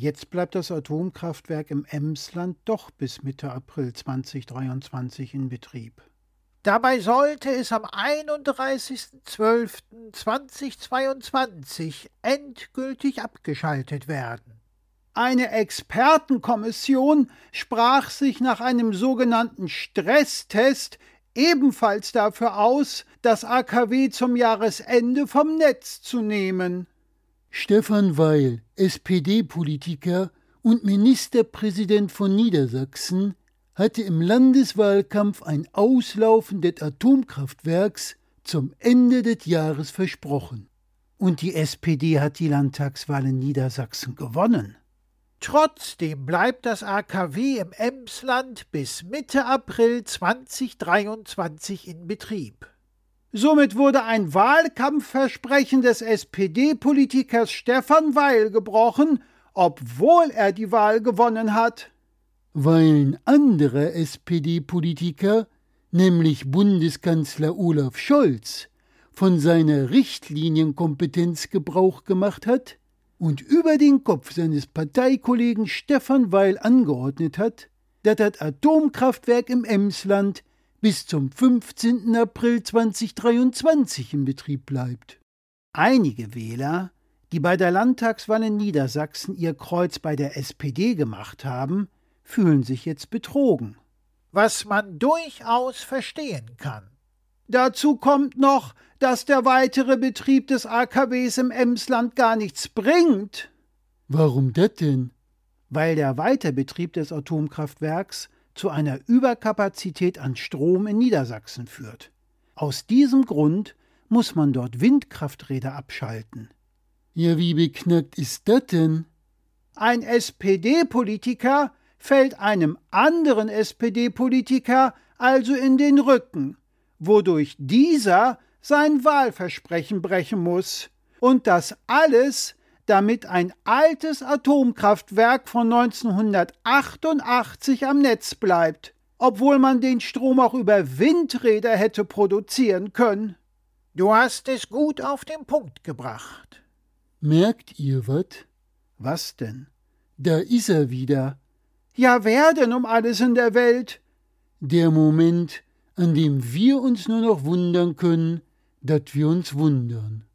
Jetzt bleibt das Atomkraftwerk im Emsland doch bis Mitte April 2023 in Betrieb. Dabei sollte es am 31.12.2022 endgültig abgeschaltet werden. Eine Expertenkommission sprach sich nach einem sogenannten Stresstest ebenfalls dafür aus, das AKW zum Jahresende vom Netz zu nehmen. Stefan Weil, SPD-Politiker und Ministerpräsident von Niedersachsen, hatte im Landeswahlkampf ein Auslaufen des Atomkraftwerks zum Ende des Jahres versprochen. Und die SPD hat die Landtagswahl in Niedersachsen gewonnen. Trotzdem bleibt das AKW im Emsland bis Mitte April 2023 in Betrieb. Somit wurde ein Wahlkampfversprechen des SPD-Politikers Stefan Weil gebrochen, obwohl er die Wahl gewonnen hat. Weil ein anderer SPD-Politiker, nämlich Bundeskanzler Olaf Scholz, von seiner Richtlinienkompetenz Gebrauch gemacht hat und über den Kopf seines Parteikollegen Stefan Weil angeordnet hat, dass das Atomkraftwerk im Emsland bis zum 15. April 2023 in Betrieb bleibt. Einige Wähler, die bei der Landtagswahl in Niedersachsen ihr Kreuz bei der SPD gemacht haben, fühlen sich jetzt betrogen. Was man durchaus verstehen kann. Dazu kommt noch, dass der weitere Betrieb des AKWs im Emsland gar nichts bringt. Warum das denn? Weil der Weiterbetrieb des Atomkraftwerks zu einer Überkapazität an Strom in Niedersachsen führt. Aus diesem Grund muss man dort Windkrafträder abschalten. Ja, wie beknackt ist das denn? Ein SPD-Politiker fällt einem anderen SPD-Politiker also in den Rücken, wodurch dieser sein Wahlversprechen brechen muss. Und das alles, damit ein altes Atomkraftwerk von 1988 am Netz bleibt, obwohl man den Strom auch über Windräder hätte produzieren können. Du hast es gut auf den Punkt gebracht. Merkt ihr was? Was denn? Da ist er wieder. Ja, wer denn um alles in der Welt? Der Moment, an dem wir uns nur noch wundern können, dass wir uns wundern.